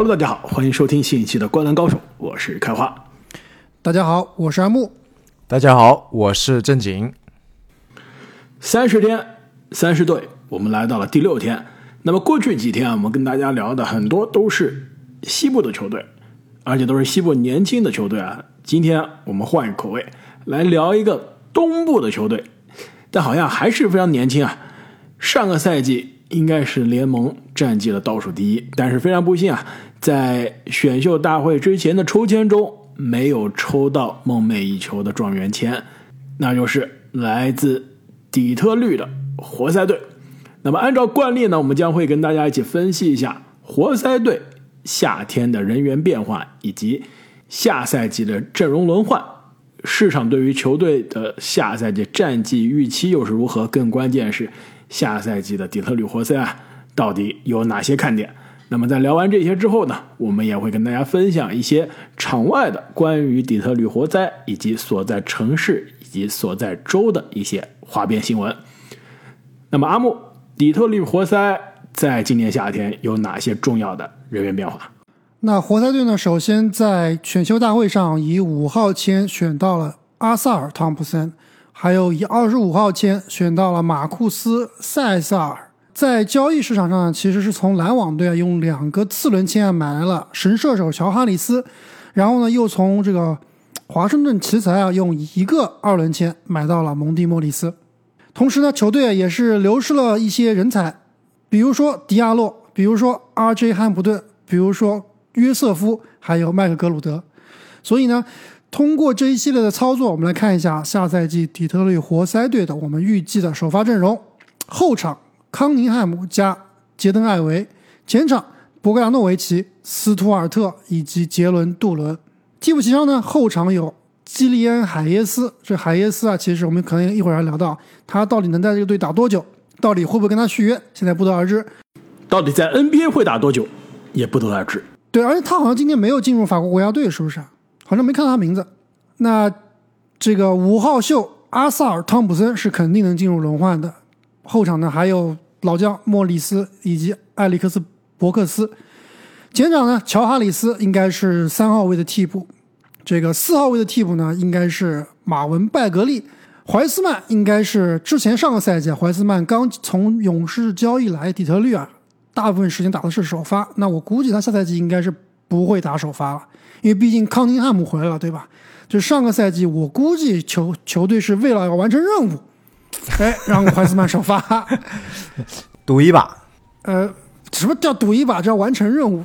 Hello，大家好，欢迎收听新一期的《灌篮高手》，我是开花。大家好，我是阿木。大家好，我是正经。三十天，三十队，我们来到了第六天。那么过去几天啊，我们跟大家聊的很多都是西部的球队，而且都是西部年轻的球队啊。今天我们换一个口味，来聊一个东部的球队，但好像还是非常年轻啊。上个赛季应该是联盟战绩的倒数第一，但是非常不幸啊，在选秀大会之前的抽签中没有抽到梦寐以求的状元签，那就是来自底特律的活塞队。那么按照惯例呢，我们将会跟大家一起分析一下活塞队夏天的人员变化以及下赛季的阵容轮换，市场对于球队的下赛季战绩预期又是如何？更关键是。下赛季的底特律活塞啊，到底有哪些看点？那么在聊完这些之后呢，我们也会跟大家分享一些场外的关于底特律活塞以及所在城市以及所在州的一些花边新闻。那么阿木，底特律活塞在今年夏天有哪些重要的人员变化？那活塞队呢，首先在选秀大会上以五号签选到了阿萨尔·汤普森。还有以二十五号签选到了马库斯·塞萨尔，在交易市场上其实是从篮网队啊用两个次轮签啊买来了神射手乔哈里斯，然后呢又从这个华盛顿奇才啊用一个二轮签买到了蒙蒂莫里斯，同时呢球队也是流失了一些人才，比如说迪亚洛，比如说 R.J. 汉普顿，比如说约瑟夫，还有麦克格鲁德，所以呢。通过这一系列的操作，我们来看一下下赛季底特律活塞队的我们预计的首发阵容：后场康宁汉姆加杰登艾维，前场博格达诺维奇、斯图尔特以及杰伦杜伦。替补席上呢，后场有基利安海耶斯。这海耶斯啊，其实我们可能一会儿要聊到他到底能在这个队打多久，到底会不会跟他续约，现在不得而知。到底在 NBA 会打多久，也不得而知。对，而且他好像今天没有进入法国国家队，是不是？好像没看到他名字。那这个五号秀阿萨尔·汤普森是肯定能进入轮换的。后场呢还有老将莫里斯以及艾利克斯·伯克斯。前场呢乔哈里斯应该是三号位的替补。这个四号位的替补呢应该是马文·拜格利。怀斯曼应该是之前上个赛季怀斯曼刚从勇士交易来底特律啊，大部分时间打的是首发。那我估计他下赛季应该是不会打首发了。因为毕竟康宁汉姆回来了，对吧？就上个赛季，我估计球球队是为了要完成任务，哎，让怀斯曼首发，赌一把。呃，什么叫赌一把？叫完成任务。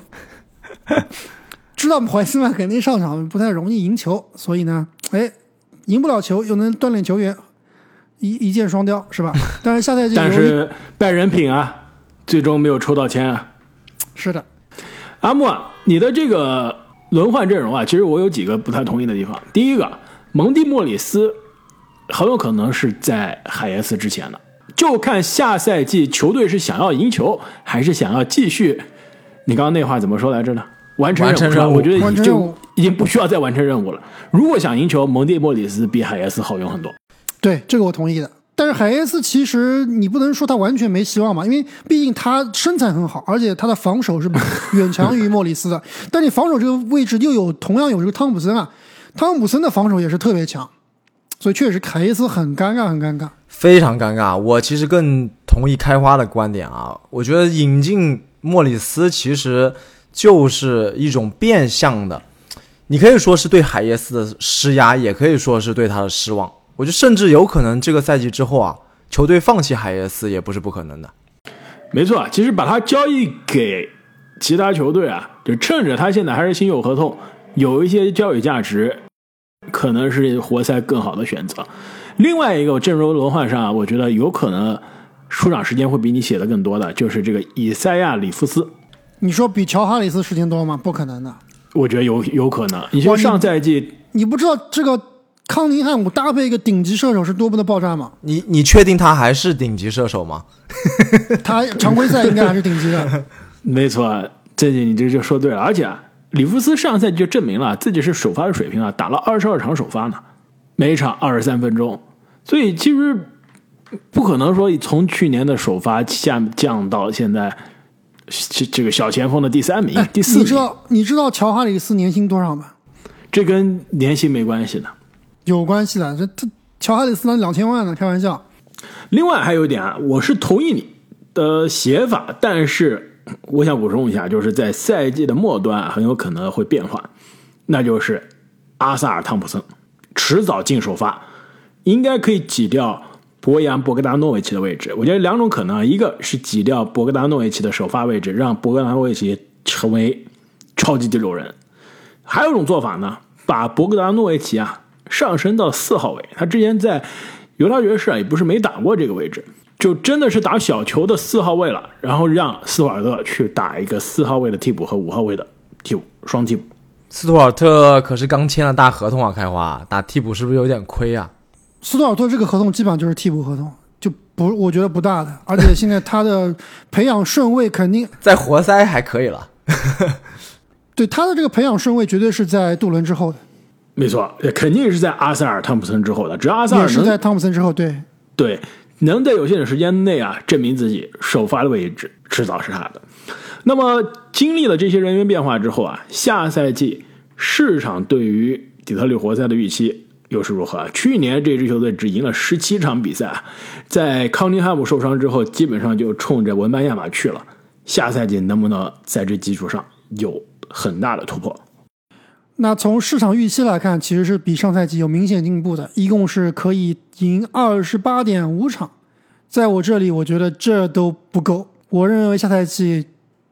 知道怀斯曼肯定上场不太容易赢球，所以呢，哎，赢不了球又能锻炼球员，一一箭双雕，是吧？但是下赛季，但是败人品啊，最终没有抽到签啊。是的，阿木，你的这个。轮换阵容啊，其实我有几个不太同意的地方。第一个，蒙蒂莫里斯很有可能是在海耶斯之前的，就看下赛季球队是想要赢球，还是想要继续。你刚刚那话怎么说来着呢？完成任务，我觉得已经已经不需要再完成任务了。如果想赢球，蒙蒂莫里斯比海耶斯好用很多。对，这个我同意的。但是海耶斯其实你不能说他完全没希望嘛，因为毕竟他身材很好，而且他的防守是远强于莫里斯的。但你防守这个位置又有同样有这个汤普森啊，汤普森的防守也是特别强，所以确实凯耶斯很尴尬，很尴尬，非常尴尬。我其实更同意开花的观点啊，我觉得引进莫里斯其实就是一种变相的，你可以说是对海耶斯的施压，也可以说是对他的失望。我觉得甚至有可能这个赛季之后啊，球队放弃海耶斯也不是不可能的。没错，其实把他交易给其他球队啊，就趁着他现在还是新有合同，有一些交易价值，可能是活塞更好的选择。另外一个阵容轮换上，我觉得有可能出场时间会比你写的更多的，就是这个以赛亚·里夫斯。你说比乔哈里斯时间多吗？不可能的。我觉得有有可能。你说上赛季，你不知道这个。康宁汉姆搭配一个顶级射手是多么的爆炸吗？你你确定他还是顶级射手吗？他常规赛应该还是顶级的。没错，这你这就说对了。而且啊，里夫斯上赛季就证明了自己是首发的水平啊，打了二十二场首发呢，每场二十三分钟，所以其实不可能说从去年的首发下降到现在这这个小前锋的第三名、第四名你知，道你知道乔哈里斯年薪多少吗？这跟年薪没关系的。有关系的，这他乔哈里斯那两千万呢，开玩笑。另外还有一点啊，我是同意你的写法，但是 我想补充一下，就是在赛季的末端很有可能会变化，那就是阿萨尔汤普森迟早进首发，应该可以挤掉博扬博格达诺维奇的位置。我觉得两种可能，一个是挤掉博格达诺维奇的首发位置，让博格达诺维奇成为超级第六人；还有一种做法呢，把博格达诺维奇啊上升到四号位，他之前在犹他爵士啊也不是没打过这个位置，就真的是打小球的四号位了，然后让斯图尔特去打一个四号位的替补和五号位的替补双替补。斯图尔特可是刚签了大合同啊，开花打替补是不是有点亏啊？斯图尔特这个合同基本上就是替补合同，就不我觉得不大的，而且现在他的培养顺位肯定在活塞还可以了，对他的这个培养顺位绝对是在杜伦之后的，没错，肯定是在阿塞尔汤普森之后的。只要阿塞尔能在汤普森之后。对，对能在有限的时间内啊证明自己首发的位置，迟早是他的。那么经历了这些人员变化之后啊，下赛季市场对于底特律活塞的预期又是如何？去年这支球队只赢了十七场比赛啊，在康宁汉姆受伤之后，基本上就冲着文班亚马去了。下赛季能不能在这基础上有很大的突破？那从市场预期来看，其实是比上赛季有明显进步的，一共是可以赢二十八点五场。在我这里，我觉得这都不够。我认为下赛季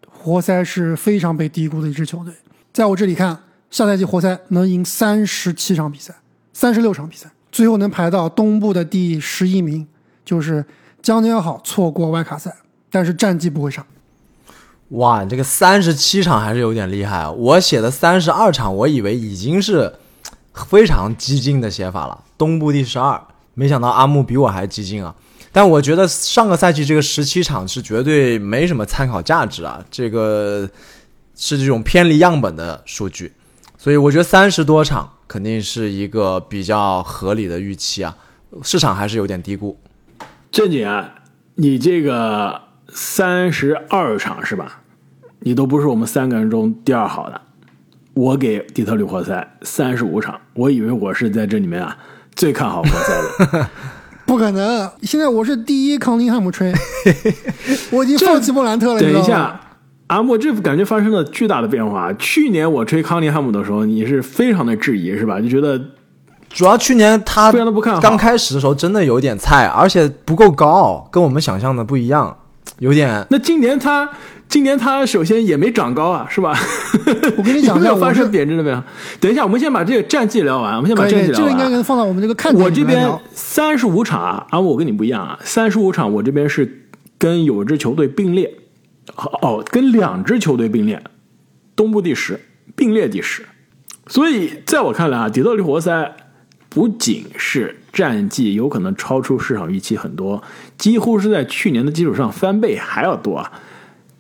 活塞是非常被低估的一支球队。在我这里看，下赛季活塞能赢三十七场比赛，三十六场比赛，最后能排到东部的第十一名，就是将将好错过外卡赛，但是战绩不会差。哇，这个三十七场还是有点厉害啊！我写的三十二场，我以为已经是非常激进的写法了。东部第十二，没想到阿木比我还激进啊！但我觉得上个赛季这个十七场是绝对没什么参考价值啊，这个是这种偏离样本的数据，所以我觉得三十多场肯定是一个比较合理的预期啊，市场还是有点低估。正经啊，你这个三十二场是吧？你都不是我们三个人中第二好的。我给底特律活塞三十五场，我以为我是在这里面啊最看好活塞的。不可能！现在我是第一康宁汉姆吹，我已经放弃莫兰特了。等一下，阿莫，这感觉发生了巨大的变化。去年我吹康宁汉姆的时候，你是非常的质疑是吧？就觉得主要去年他非常的不看好刚开始的时候真的有点菜，而且不够高，跟我们想象的不一样，有点那今年他今年他首先也没长高啊，是吧？我跟你讲一下有没有发生贬值了没有。等一下，我们先把这个战绩聊完，我们先把战绩聊完。这个应该能放到我们这个看我这边三十五场啊，啊，我跟你不一样啊，三十五场我这边是跟有支球队并列，哦，跟两支球队并列，东部第十，并列第十。所以在我看来啊，底特律活塞不仅是战绩有可能超出市场预期很多，几乎是在去年的基础上翻倍还要多啊，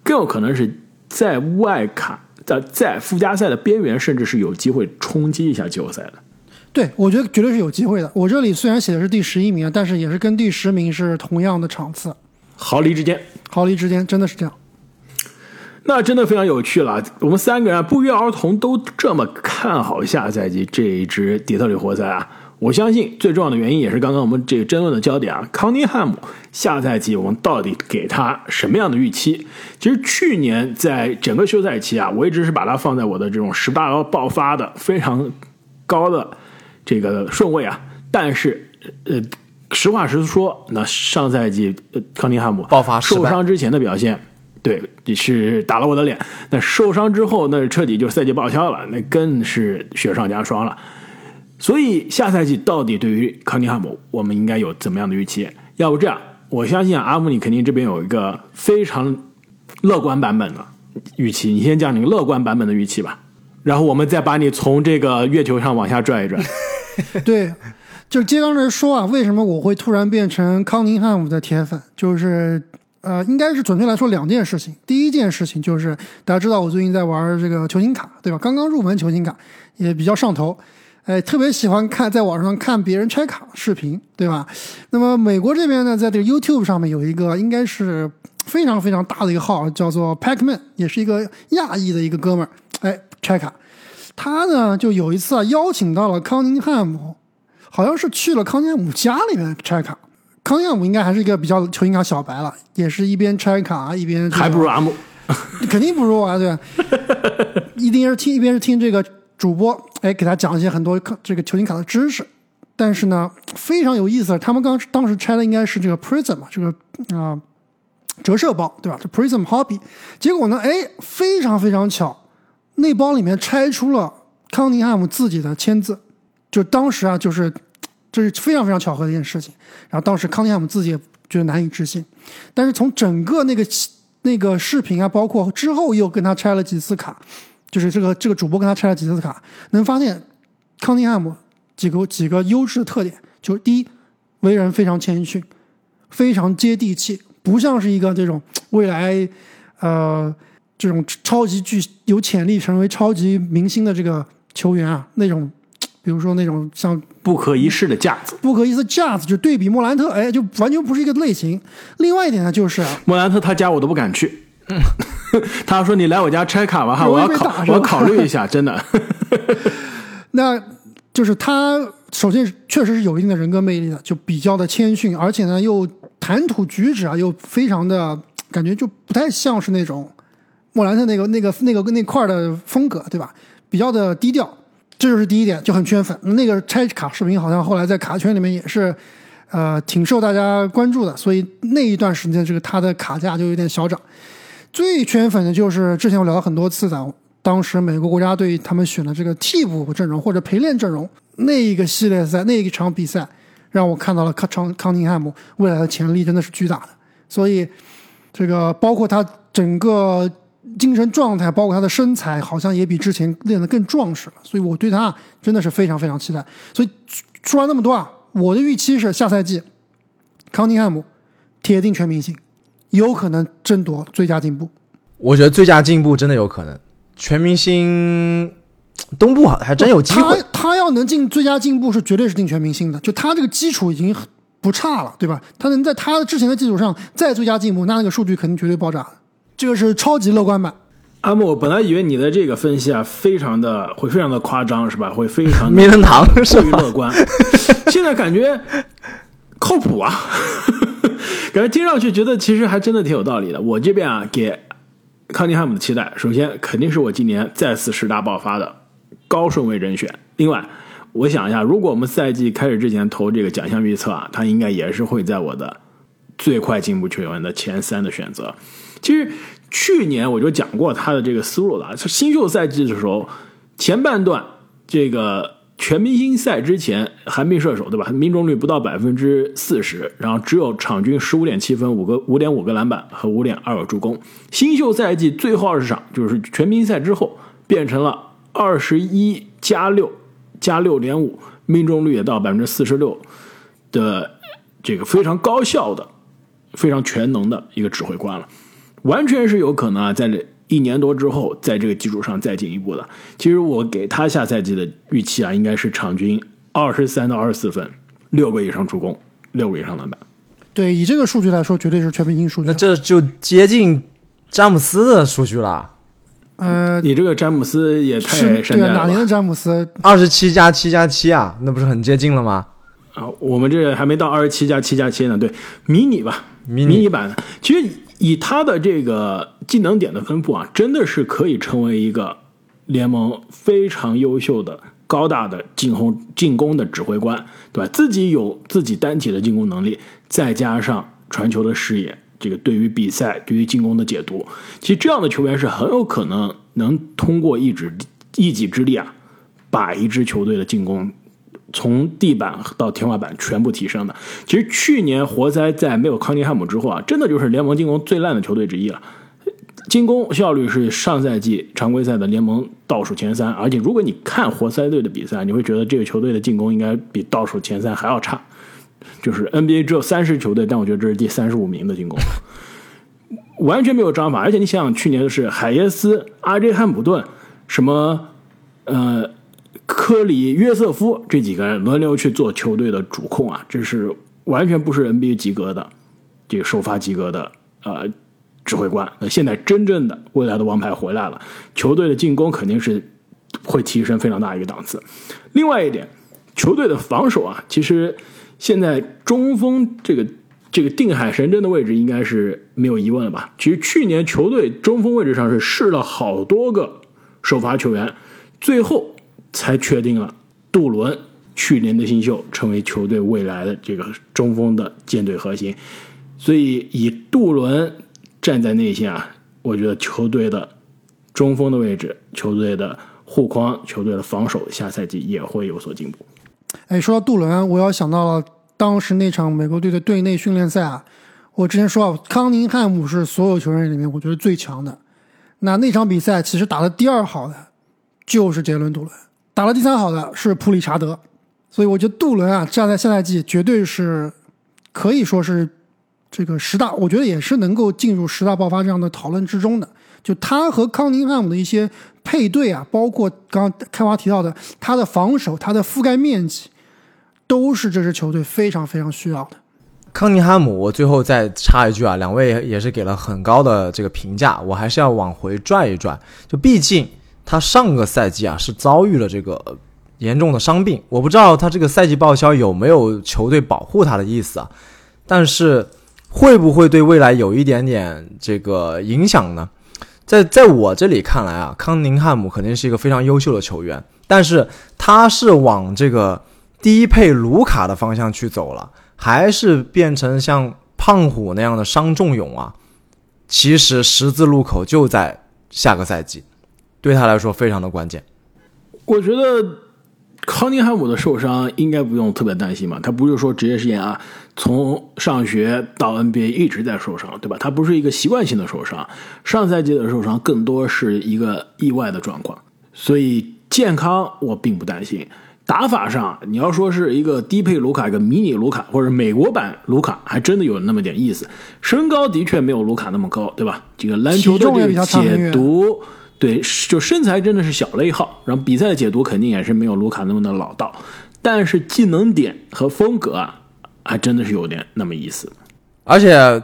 更有可能是在外卡在在附加赛的边缘，甚至是有机会冲击一下季后赛的。对，我觉得绝对是有机会的。我这里虽然写的是第十一名，但是也是跟第十名是同样的场次，毫厘之间，毫厘之间真的是这样。那真的非常有趣了。我们三个人啊不约而同都这么看好下赛季这一支底特律活塞啊。我相信最重要的原因也是刚刚我们这个争论的焦点啊，康尼汉姆下赛季我们到底给他什么样的预期？其实去年在整个休赛期啊，我一直是把他放在我的这种十大爆发的非常高的这个顺位啊。但是呃，实话实说，那上赛季呃康尼汉姆爆发受伤之前的表现。对，是打了我的脸。那受伤之后，那彻底就赛季报销了，那更是雪上加霜了。所以下赛季到底对于康宁汉姆，我们应该有怎么样的预期？要不这样，我相信阿姆你肯定这边有一个非常乐观版本的预期，你先讲你乐观版本的预期吧，然后我们再把你从这个月球上往下拽一拽。对，就接刚才说啊，为什么我会突然变成康宁汉姆的铁粉？就是呃，应该是准确来说两件事情。第一件事情就是大家知道我最近在玩这个球星卡，对吧？刚刚入门球星卡，也比较上头。哎，特别喜欢看在网上看别人拆卡视频，对吧？那么美国这边呢，在这个 YouTube 上面有一个应该是非常非常大的一个号，叫做 Pacman，也是一个亚裔的一个哥们儿，哎，拆卡。他呢就有一次啊邀请到了康宁汉姆，好像是去了康宁汉姆家里面拆卡。康宁汉姆应该还是一个比较球星卡小白了，也是一边拆卡一边还不如阿姆，肯定不如我啊，对吧？一定是听一边是听这个主播，哎，给他讲一些很多这个球星卡的知识。但是呢，非常有意思，他们刚当时拆的应该是这个 Prism 嘛，这个啊折射包，对吧？这 Prism Hobby，结果呢，哎，非常非常巧，那包里面拆出了康宁汉姆自己的签字，就当时啊，就是这是非常非常巧合的一件事情。然后当时康宁汉姆自己也觉得难以置信，但是从整个那个那个视频啊，包括之后又跟他拆了几次卡，就是这个这个主播跟他拆了几次卡，能发现康宁汉姆。几个几个优质的特点，就是第一，为人非常谦逊，非常接地气，不像是一个这种未来，呃，这种超级巨有潜力成为超级明星的这个球员啊，那种，比如说那种像不可一世的架子，不可一世架子，就对比莫兰特，哎，就完全不是一个类型。另外一点呢，就是莫兰特他家我都不敢去，他说你来我家拆卡吧哈，我要考我要考虑一下，真的。那。就是他，首先确实是有一定的人格魅力的，就比较的谦逊，而且呢又谈吐举止啊又非常的感觉就不太像是那种莫兰特那个那个那个那块的风格，对吧？比较的低调，这就是第一点，就很圈粉。那个拆卡视频好像后来在卡圈里面也是，呃，挺受大家关注的，所以那一段时间这个他的卡价就有点小涨。最圈粉的就是之前我聊了很多次的。当时美国国家队他们选的这个替补阵容或者陪练阵容，那一个系列赛那一场比赛，让我看到了康康宁汉姆未来的潜力真的是巨大的。所以，这个包括他整个精神状态，包括他的身材，好像也比之前练得更壮实了。所以我对他真的是非常非常期待。所以说完那么多啊，我的预期是下赛季康宁汉姆铁定全明星，有可能争夺最佳进步。我觉得最佳进步真的有可能。全明星，东部还真有机会。他他要能进最佳进步，是绝对是进全明星的。就他这个基础已经不差了，对吧？他能在他之前的基础上再最佳进步，那那个数据肯定绝对爆炸。这个是超级乐观版。阿木，我本来以为你的这个分析啊，非常的会非常的夸张，是吧？会非常名 人堂过于乐观。现在感觉靠谱啊，感觉听上去觉得其实还真的挺有道理的。我这边啊给。康尼汉姆的期待，首先肯定是我今年再次十大爆发的高顺位人选。另外，我想一下，如果我们赛季开始之前投这个奖项预测啊，他应该也是会在我的最快进步球员的前三的选择。其实去年我就讲过他的这个思路了，新秀赛季的时候前半段这个。全明星赛之前，寒冰射手对吧？命中率不到百分之四十，然后只有场均十五点七分、五个五点五个篮板和五点二个助攻。新秀赛季最后二十场，就是全明星赛之后，变成了二十一加六加六点五，命中率也到百分之四十六的这个非常高效的、非常全能的一个指挥官了，完全是有可能啊，在这。一年多之后，在这个基础上再进一步的，其实我给他下赛季的预期啊，应该是场均二十三到二十四分，六个以上助攻，六个以上篮板。对，以这个数据来说，绝对是全明星数据。那这就接近詹姆斯的数据了。呃，你这个詹姆斯也太山寨了。哪年的詹姆斯？二十七加七加七啊，那不是很接近了吗？啊，我们这还没到二十七加七加七呢。对，迷你吧，迷你版的，其实。以他的这个技能点的分布啊，真的是可以成为一个联盟非常优秀的高大的进攻进攻的指挥官，对吧？自己有自己单体的进攻能力，再加上传球的视野，这个对于比赛、对于进攻的解读，其实这样的球员是很有可能能通过一指一己之力啊，把一支球队的进攻。从地板到天花板全部提升的。其实去年活塞在没有康尼汉姆之后啊，真的就是联盟进攻最烂的球队之一了。进攻效率是上赛季常规赛的联盟倒数前三，而且如果你看活塞队的比赛，你会觉得这个球队的进攻应该比倒数前三还要差。就是 NBA 只有三十球队，但我觉得这是第三十五名的进攻，完全没有章法。而且你想想，去年的是海耶斯、阿 J 汉普顿，什么呃。科里、约瑟夫这几个人轮流去做球队的主控啊，这是完全不是 NBA 及格的，这个首发及格的呃指挥官。那现在真正的未来的王牌回来了，球队的进攻肯定是会提升非常大一个档次。另外一点，球队的防守啊，其实现在中锋这个这个定海神针的位置应该是没有疑问了吧？其实去年球队中锋位置上是试了好多个首发球员，最后才确定了杜伦。去年的新秀成为球队未来的这个中锋的舰队核心，所以以杜伦站在内线啊，我觉得球队的中锋的位置、球队的护框、球队的防守，下赛季也会有所进步。哎，说到杜伦，我要想到了当时那场美国队的队内训练赛啊。我之前说啊，康宁汉姆是所有球员里面我觉得最强的。那那场比赛其实打的第二好的就是杰伦·杜伦，打了第三好的是普里查德。所以我觉得杜伦啊，站在下赛季绝对是可以说是这个十大，我觉得也是能够进入十大爆发这样的讨论之中的。就他和康宁汉姆的一些配对啊，包括刚刚开华提到的他的防守、他的覆盖面积，都是这支球队非常非常需要的。康宁汉姆，我最后再插一句啊，两位也是给了很高的这个评价，我还是要往回拽一拽。就毕竟他上个赛季啊是遭遇了这个。严重的伤病，我不知道他这个赛季报销有没有球队保护他的意思啊？但是会不会对未来有一点点这个影响呢？在在我这里看来啊，康宁汉姆肯定是一个非常优秀的球员，但是他是往这个低配卢卡的方向去走了，还是变成像胖虎那样的伤仲永啊？其实十字路口就在下个赛季，对他来说非常的关键。我觉得。康宁汉姆的受伤应该不用特别担心嘛？他不是说职业生涯从上学到 NBA 一直在受伤，对吧？他不是一个习惯性的受伤，上赛季的受伤更多是一个意外的状况，所以健康我并不担心。打法上，你要说是一个低配卢卡，一个迷你卢卡或者美国版卢卡，还真的有那么点意思。身高的确没有卢卡那么高，对吧？这个篮球的这个解读。对，就身材真的是小了一号，然后比赛的解读肯定也是没有卢卡那么的老道，但是技能点和风格啊，还真的是有点那么意思。而且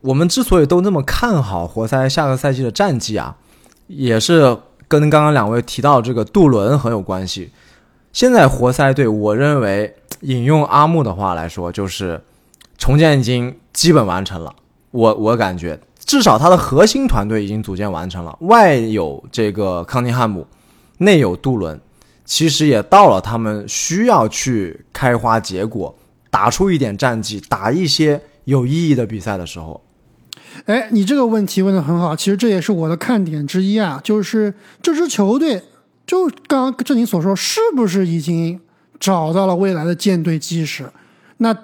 我们之所以都那么看好活塞下个赛季的战绩啊，也是跟刚刚两位提到这个杜伦很有关系。现在活塞队，我认为引用阿木的话来说，就是重建已经基本完成了。我我感觉。至少他的核心团队已经组建完成了，外有这个康宁汉姆，内有杜伦，其实也到了他们需要去开花结果，打出一点战绩，打一些有意义的比赛的时候。哎，你这个问题问的很好，其实这也是我的看点之一啊，就是这支球队，就刚刚正你所说，是不是已经找到了未来的舰队基石？那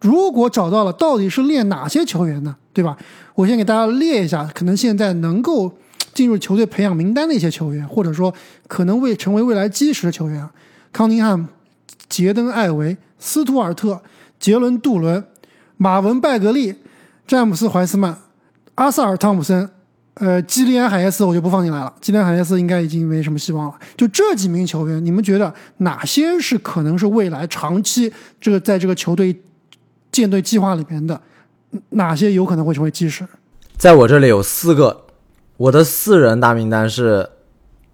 如果找到了，到底是练哪些球员呢？对吧？我先给大家列一下，可能现在能够进入球队培养名单的一些球员，或者说可能为成为未来基石的球员：康宁汉、杰登·艾维、斯图尔特、杰伦·杜伦、马文·拜格利、詹姆斯·怀斯曼、阿萨尔·汤普森。呃，基利安·海耶斯我就不放进来了，基利安·海耶斯应该已经没什么希望了。就这几名球员，你们觉得哪些是可能是未来长期这个在这个球队建队计划里面的？哪些有可能会成为基石？在我这里有四个，我的四人大名单是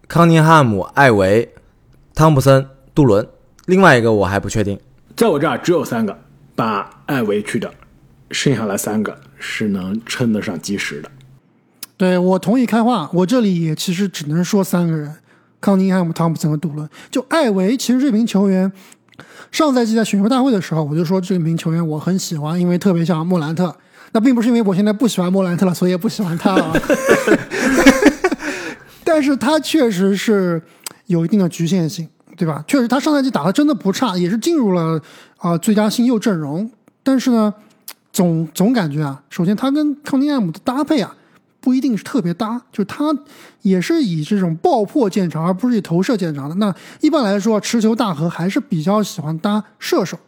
康宁汉姆、艾维、汤普森、杜伦，另外一个我还不确定。在我这儿只有三个，把艾维去掉，剩下来三个是能称得上基石的。对我同意开化，我这里也其实只能说三个人：康宁汉姆、汤普森和杜伦。就艾维，其实这名球员。上赛季在选秀大会的时候，我就说这名球员我很喜欢，因为特别像莫兰特。那并不是因为我现在不喜欢莫兰特了，所以也不喜欢他了。但是他确实是有一定的局限性，对吧？确实他上赛季打的真的不差，也是进入了啊最佳新秀阵容。但是呢，总总感觉啊，首先他跟康宁汉姆的搭配啊。不一定是特别搭，就是他也是以这种爆破见长，而不是以投射见长的。那一般来说，持球大核还是比较喜欢搭射手，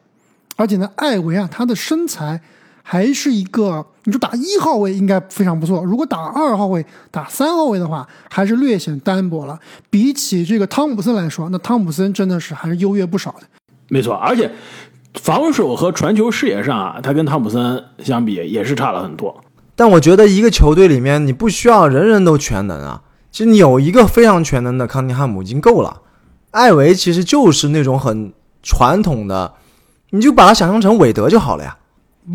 而且呢，艾维啊，他的身材还是一个，你说打一号位应该非常不错，如果打二号位、打三号位的话，还是略显单薄了。比起这个汤普森来说，那汤普森真的是还是优越不少的。没错，而且防守和传球视野上啊，他跟汤普森相比也是差了很多。但我觉得一个球队里面你不需要人人都全能啊，其实你有一个非常全能的康宁汉姆已经够了。艾维其实就是那种很传统的，你就把他想象成韦德就好了呀。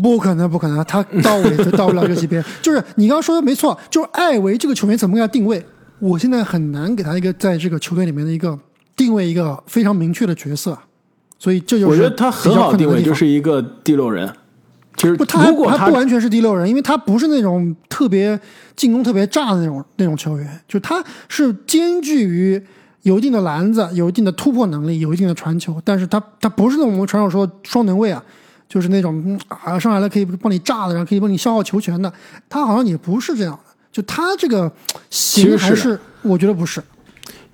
不可能，不可能，他到韦德到不了这个级别。就是你刚刚说的没错，就是艾维这个球员怎么给他定位？我现在很难给他一个在这个球队里面的一个定位，一个非常明确的角色。所以这就是我觉得他很好定位，就是一个第六人。其实不，他如果他不完全是第六人，因为他不是那种特别进攻特别炸的那种那种球员，就他是兼具于有一定的篮子、有一定的突破能力、有一定的传球，但是他他不是那种我们传统说双能卫啊，就是那种嗯啊上来了可以帮你炸的，然后可以帮你消耗球权的，他好像也不是这样的。就他这个型其实是的还是我觉得不是，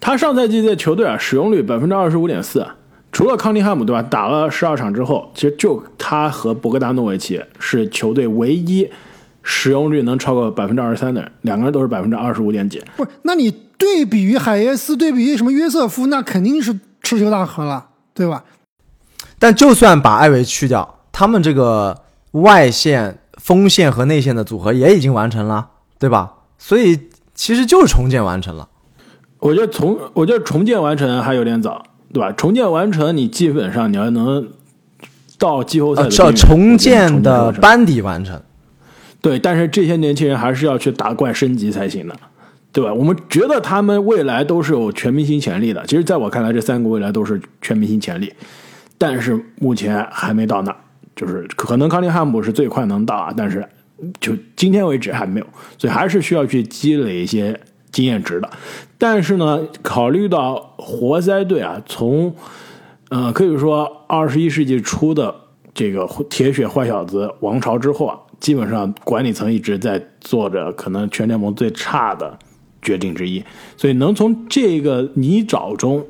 他上赛季在球队啊使用率百分之二十五点四，除了康尼汉姆对吧？打了十二场之后，其实就他和博格达诺维奇是球队唯一使用率能超过百分之二十三的人，两个人都是百分之二十五点几。不是？那你对比于海耶斯，对比于什么约瑟夫，那肯定是吃球大河了，对吧？但就算把艾维去掉，他们这个外线、锋线和内线的组合也已经完成了，对吧？所以其实就是重建完成了。我觉得重我觉得重建完成还有点早，对吧？重建完成，你基本上你要能到季后赛是要重建的班底完成。对，但是这些年轻人还是要去打怪升级才行的，对吧？我们觉得他们未来都是有全明星潜力的。其实，在我看来，这三个未来都是全明星潜力，但是目前还没到那儿。就是可能康利汉姆是最快能到啊，但是就今天为止还没有，所以还是需要去积累一些经验值的。但是呢，考虑到活塞队啊，从呃可以说二十一世纪初的这个铁血坏小子王朝之后啊，基本上管理层一直在做着可能全联盟最差的决定之一，所以能从这个泥沼中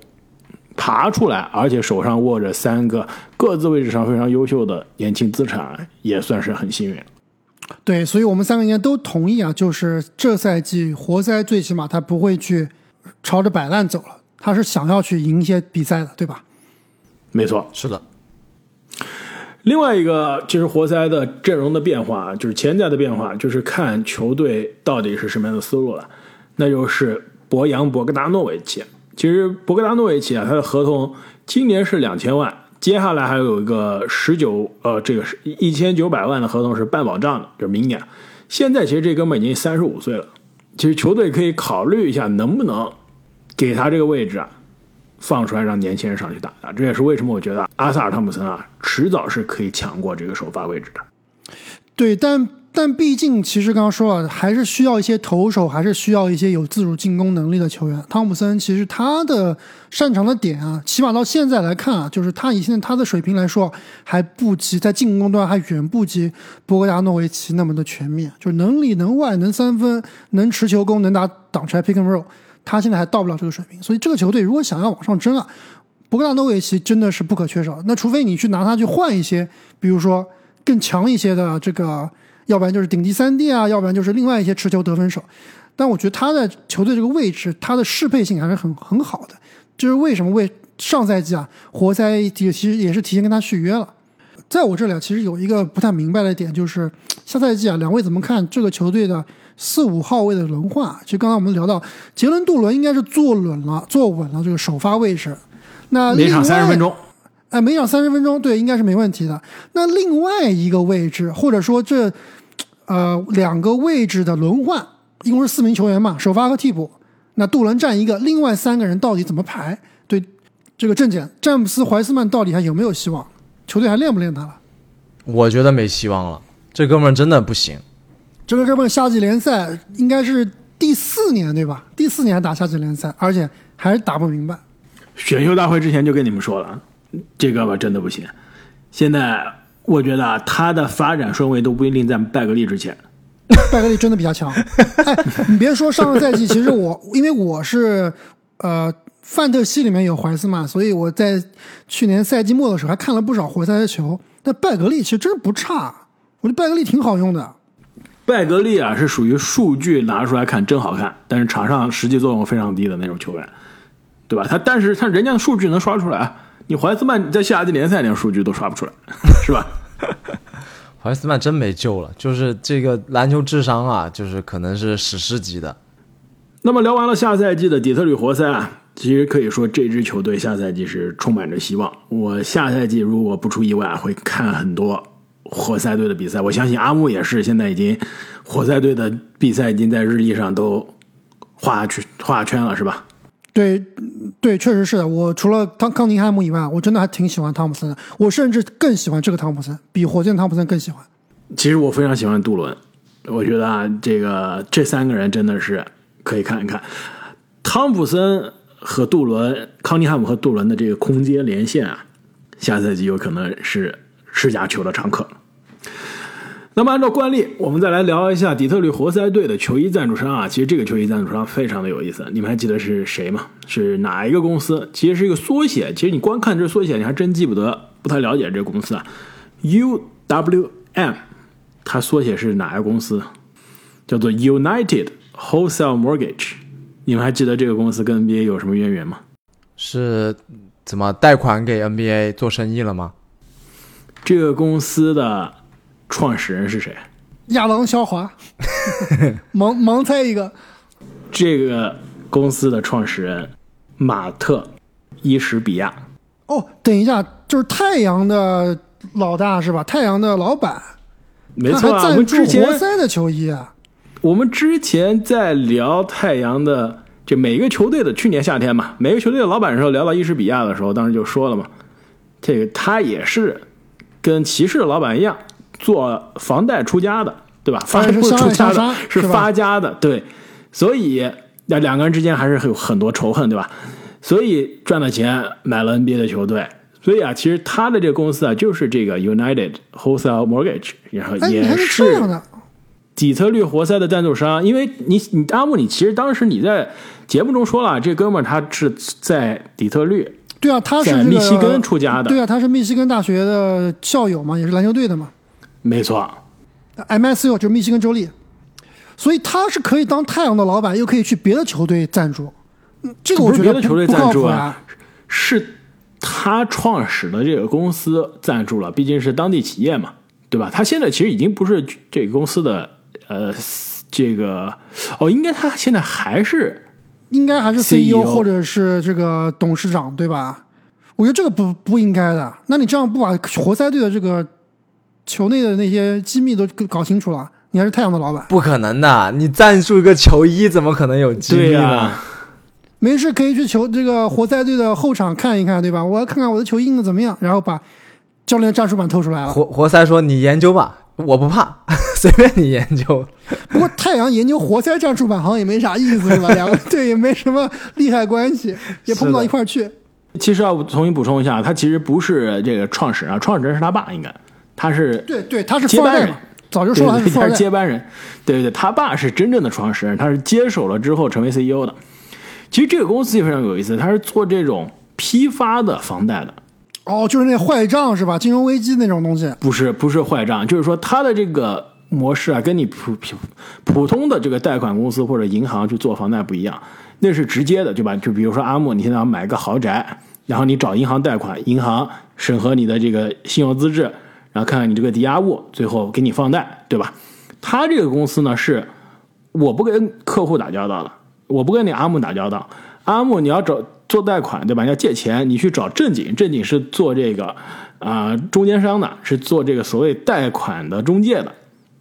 爬出来，而且手上握着三个各自位置上非常优秀的年轻资产，也算是很幸运。对，所以我们三个应该都同意啊，就是这赛季活塞最起码他不会去朝着摆烂走了，他是想要去赢一些比赛的，对吧？没错，是的，另外一个就是活塞的阵容的变化，就是潜在的变化，就是看球队到底是什么样的思路了。那就是博扬·博格达诺维奇。其实博格达诺维奇啊，他的合同今年是两千万，接下来还有一个十九呃，这个是一千九百万的合同是半保障的，就是明年。现在其实这哥们已经三十五岁了，其实球队可以考虑一下，能不能给他这个位置啊，放出来让年轻人上去打打。这也是为什么我觉得阿萨尔汤普森啊，迟早是可以抢过这个首发位置的。对，但但毕竟其实刚刚说了，还是需要一些投手，还是需要一些有自主进攻能力的球员。汤普森其实他的擅长的点啊，起码到现在来看啊，就是他以现在他的水平来说，还不及在进攻端还远不及博格达诺维奇那么的全面，就是能里能外，能三分，能持球攻，能打挡拆 pick and roll，他现在还到不了这个水平。所以这个球队如果想要往上争啊，博格达诺维奇真的是不可缺少。那除非你去拿他去换一些，比如说更强一些的这个。要不然就是顶级三 D 啊，要不然就是另外一些持球得分手。但我觉得他在球队这个位置，他的适配性还是很很好的。这是为什么？为上赛季啊，活塞也其实也是提前跟他续约了。在我这里啊，其实有一个不太明白的点，就是下赛季啊，两位怎么看这个球队的四五号位的轮换？其实刚才我们聊到，杰伦杜伦应该是坐稳了，坐稳了这个首发位置。那每场三十分钟。哎，每场三十分钟，对，应该是没问题的。那另外一个位置，或者说这呃两个位置的轮换，一共是四名球员嘛，首发和替补。那杜伦占一个，另外三个人到底怎么排？对，这个正检詹姆斯·怀斯曼到底还有没有希望？球队还练不练他了？我觉得没希望了，这哥们儿真的不行。这个哥们儿夏季联赛应该是第四年对吧？第四年打夏季联赛，而且还是打不明白。选秀大会之前就跟你们说了，这哥们真的不行。现在我觉得啊他的发展顺位都不一定在拜格利之前。拜格利真的比较强。哎，你别说上个赛季，其实我因为我是呃范特西里面有怀斯曼，所以我在去年赛季末的时候还看了不少活塞的球。但拜格利其实真不差，我觉得拜格利挺好用的。拜格利啊是属于数据拿出来看真好看，但是场上实际作用非常低的那种球员，对吧？他但是他人家的数据能刷出来，你怀斯曼在夏季联赛连数据都刷不出来，是吧？怀斯曼真没救了，就是这个篮球智商啊，就是可能是史诗级的。那么聊完了下赛季的底特律活塞啊，其实可以说这支球队下赛季是充满着希望。我下赛季如果不出意外，会看很多活塞队的比赛。我相信阿木也是，现在已经活塞队的比赛已经在日历上都画圈画圈了，是吧？对，对，确实是的。我除了汤康宁汉姆以外，我真的还挺喜欢汤普森的。我甚至更喜欢这个汤普森，比火箭汤普森更喜欢。其实我非常喜欢杜伦，我觉得啊，这个这三个人真的是可以看一看。汤普森和杜伦、康尼汉姆和杜伦的这个空间连线啊，下赛季有可能是世家球的常客。那么按照惯例，我们再来聊一下底特律活塞队的球衣赞助商啊。其实这个球衣赞助商非常的有意思，你们还记得是谁吗？是哪一个公司？其实是一个缩写。其实你光看这缩写，你还真记不得，不太了解这个公司啊。UWM，它缩写是哪个公司？叫做 United Wholesale Mortgage。你们还记得这个公司跟 NBA 有什么渊源吗？是怎么贷款给 NBA 做生意了吗？这个公司的。创始人是谁？亚当·肖华，盲盲猜一个。这个公司的创始人马特·伊什比亚。哦，等一下，就是太阳的老大是吧？太阳的老板。没错啊，我们之前活塞的球衣啊。我们之前在聊太阳的这每一个球队的去年夏天嘛，每个球队的老板的时候，聊到伊什比亚的时候，当时就说了嘛，这个他也是跟骑士的老板一样。做房贷出家的，对吧？发不是出家的，是发家的，对。所以那两个人之间还是有很多仇恨，对吧？所以赚了钱买了 NBA 的球队。所以啊，其实他的这个公司啊，就是这个 United Wholesale Mortgage，然后也是底特律活塞的赞助商。因为你，你阿木，你其实当时你在节目中说了，这哥们儿他是在底特律，对啊，他是密西根出家的，对啊，他是密西根大学的校友嘛，也是篮球队的嘛。没错，MSU 就是密西根州立，所以他是可以当太阳的老板，又可以去别的球队赞助。这个我觉得别的球队赞助啊，是他创始的这个公司赞助了，毕竟是当地企业嘛，对吧？他现在其实已经不是这个公司的呃，这个哦，应该他现在还是应该还是 CEO 或者是这个董事长，对吧？我觉得这个不不应该的。那你这样不把活塞队的这个。球内的那些机密都搞清楚了，你还是太阳的老板？不可能的，你赞助一个球衣，怎么可能有机密呢？没事，可以去球这个活塞队的后场看一看，对吧？我要看看我的球印的怎么样，然后把教练战术板偷出来了。活活塞说：“你研究吧，我不怕，随便你研究。”不过太阳研究活塞战术板好像也没啥意思，是吧？两个队也没什么利害关系，也碰不到一块儿去。其实要重新补充一下，他其实不是这个创始人，创始人是他爸，应该。他是对对，他是接班人，早就说他是接班人，对对对，他爸是真正的创始人，他是接手了之后成为 CEO 的。其实这个公司也非常有意思，他是做这种批发的房贷的。哦，就是那坏账是吧？金融危机那种东西？不是，不是坏账，就是说他的这个模式啊，跟你普普普通的这个贷款公司或者银行去做房贷不一样，那是直接的，对吧？就比如说阿木，你现在要买个豪宅，然后你找银行贷款，银行审核你的这个信用资质。然后看看你这个抵押物，最后给你放贷，对吧？他这个公司呢，是我不跟客户打交道的，我不跟你阿木打交道。阿木你要找做贷款，对吧？你要借钱，你去找正经，正经是做这个啊中间商的，是做这个所谓贷款的中介的。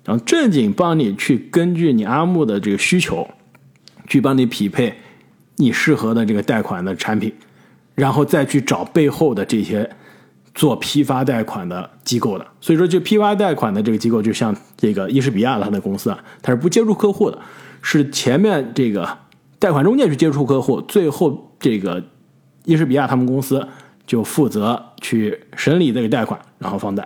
然后正经帮你去根据你阿木的这个需求，去帮你匹配你适合的这个贷款的产品，然后再去找背后的这些。做批发贷款的机构的，所以说就批发贷款的这个机构，就像这个伊士比亚的他的公司啊，他是不接触客户的，是前面这个贷款中介去接触客户，最后这个伊士比亚他们公司就负责去审理这个贷款，然后放贷，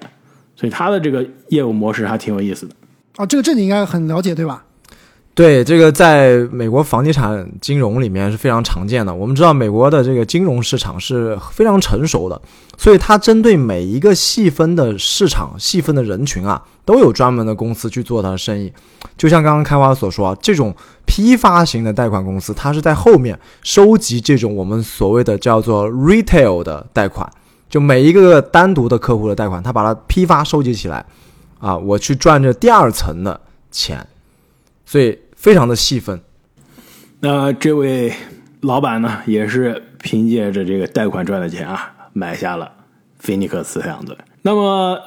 所以他的这个业务模式还挺有意思的。啊，这个这你应该很了解对吧？对，这个在美国房地产金融里面是非常常见的。我们知道美国的这个金融市场是非常成熟的，所以它针对每一个细分的市场、细分的人群啊，都有专门的公司去做它的生意。就像刚刚开发所说，这种批发型的贷款公司，它是在后面收集这种我们所谓的叫做 retail 的贷款，就每一个单独的客户的贷款，它把它批发收集起来。啊，我去赚这第二层的钱，所以非常的细分。那这位老板呢，也是凭借着这个贷款赚的钱啊，买下了菲尼克斯太阳队。那么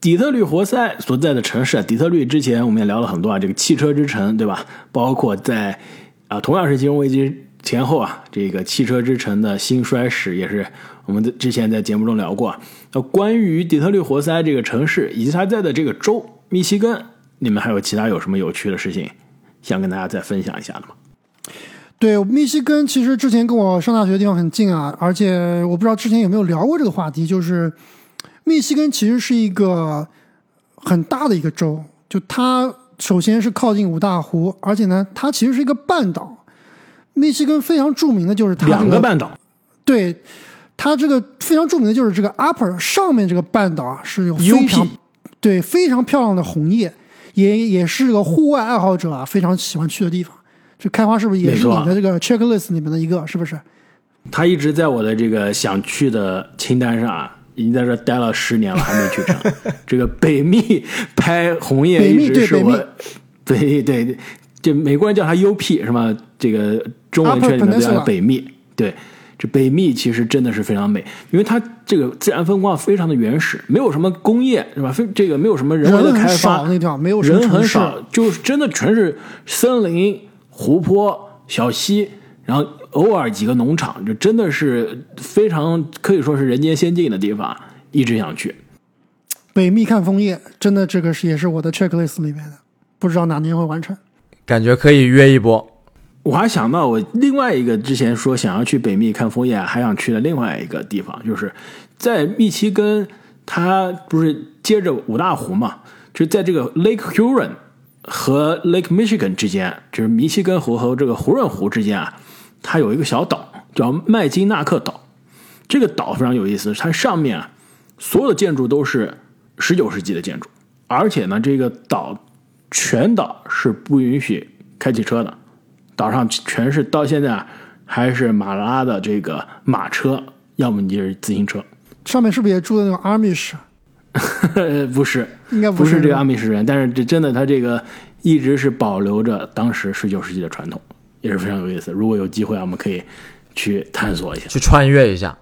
底特律活塞所在的城市啊，底特律之前我们也聊了很多啊，这个汽车之城，对吧？包括在啊，同样是金融危机前后啊，这个汽车之城的兴衰史也是我们的之前在节目中聊过啊。那关于底特律活塞这个城市以及它在的这个州密西根，你们还有其他有什么有趣的事情想跟大家再分享一下的吗？对，密西根其实之前跟我上大学的地方很近啊，而且我不知道之前有没有聊过这个话题，就是密西根其实是一个很大的一个州，就它首先是靠近五大湖，而且呢，它其实是一个半岛。密西根非常著名的就是它、这两个半岛，对它这个非常著名的就是这个 Upper 上面这个半岛啊，是有非常对非常漂亮的红叶，也也是个户外爱好者啊非常喜欢去的地方。这开花是不是也是你的这个 checklist 里面的一个？是不是？他一直在我的这个想去的清单上啊，已经在这待了十年了，还没去成。这个北密拍红叶一直是我对北密，对对对，这美国人叫它 UP 是吗？这个中文圈里面叫它北密，对。这北密其实真的是非常美，因为它这个自然风光非常的原始，没有什么工业是吧？非这个没有什么人为的人很开发，少那地方没有人很少，就是真的全是森林、湖泊、小溪，然后偶尔几个农场，就真的是非常可以说是人间仙境的地方，一直想去。北密看枫叶，真的这个是也是我的 checklist 里面的，不知道哪年会完成。感觉可以约一波。我还想到我另外一个之前说想要去北密看枫叶，还想去的另外一个地方，就是在密西根，它不是接着五大湖嘛，就在这个 Lake Huron 和 Lake Michigan 之间，就是密西根湖和这个胡润湖之间啊，它有一个小岛叫麦金纳克岛。这个岛非常有意思，它上面啊所有的建筑都是十九世纪的建筑，而且呢，这个岛全岛是不允许开汽车的。岛上全是到现在啊还是马拉的这个马车，要么你就是自行车，上面是不是也住的那种 Amish？不是，应该是不是这个阿米什人，但是这真的他这个一直是保留着当时十九世纪的传统，也是非常有意思。如果有机会啊，我们可以去探索一下。去穿越一下。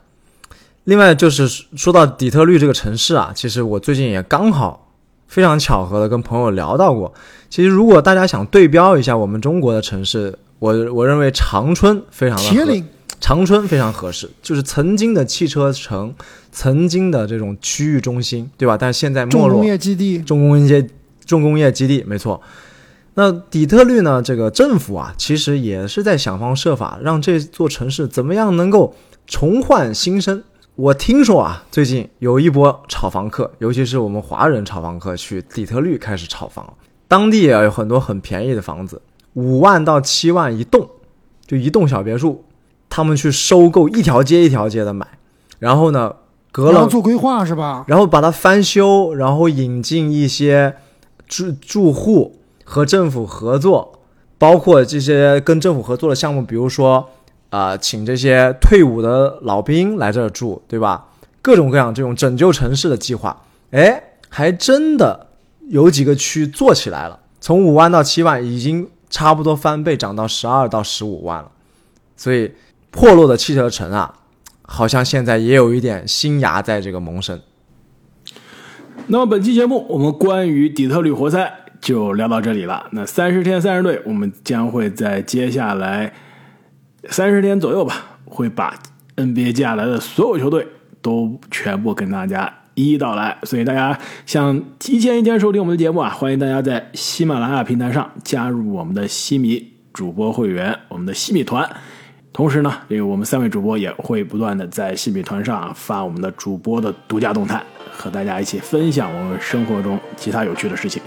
另外就是说到底特律这个城市啊，其实我最近也刚好非常巧合的跟朋友聊到过。其实如果大家想对标一下我们中国的城市，我我认为长春非常的合长春非常合适，就是曾经的汽车城，曾经的这种区域中心，对吧？但是现在没落重工，业基地，重工业重工业基地，没错。那底特律呢？这个政府啊，其实也是在想方设法让这座城市怎么样能够重焕新生。我听说啊，最近有一波炒房客，尤其是我们华人炒房客去底特律开始炒房，当地也有很多很便宜的房子，五万到七万一栋，就一栋小别墅，他们去收购一条街一条街的买，然后呢，隔了然后做规划是吧？然后把它翻修，然后引进一些住住户和政府合作，包括这些跟政府合作的项目，比如说啊、请这些退伍的老兵来这儿住，对吧？各种各样这种拯救城市的计划，哎，还真的有几个区做起来了，从五万到七万，已经差不多翻倍，涨到十二到十五万了。所以破落的汽车城啊，好像现在也有一点新芽在这个萌生。那么本期节目我们关于底特律活塞就聊到这里了。那三十天三十队，我们将会在接下来三十天左右吧，会把 NBA 接下来的所有球队都全部跟大家一一道来。所以大家想提前一天收听我们的节目啊，欢迎大家在喜马拉雅平台上加入我们的西米主播会员，我们的西米团。同时呢，这个我们三位主播也会不断的在西米团上发我们的主播的独家动态，和大家一起分享我们生活中其他有趣的事情。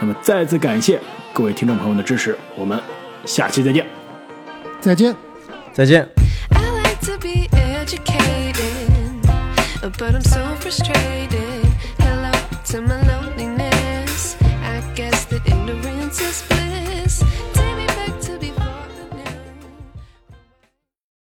那么再次感谢各位听众朋友的支持，我们下期再见。再见。I like to be educated, but I'm so frustrated.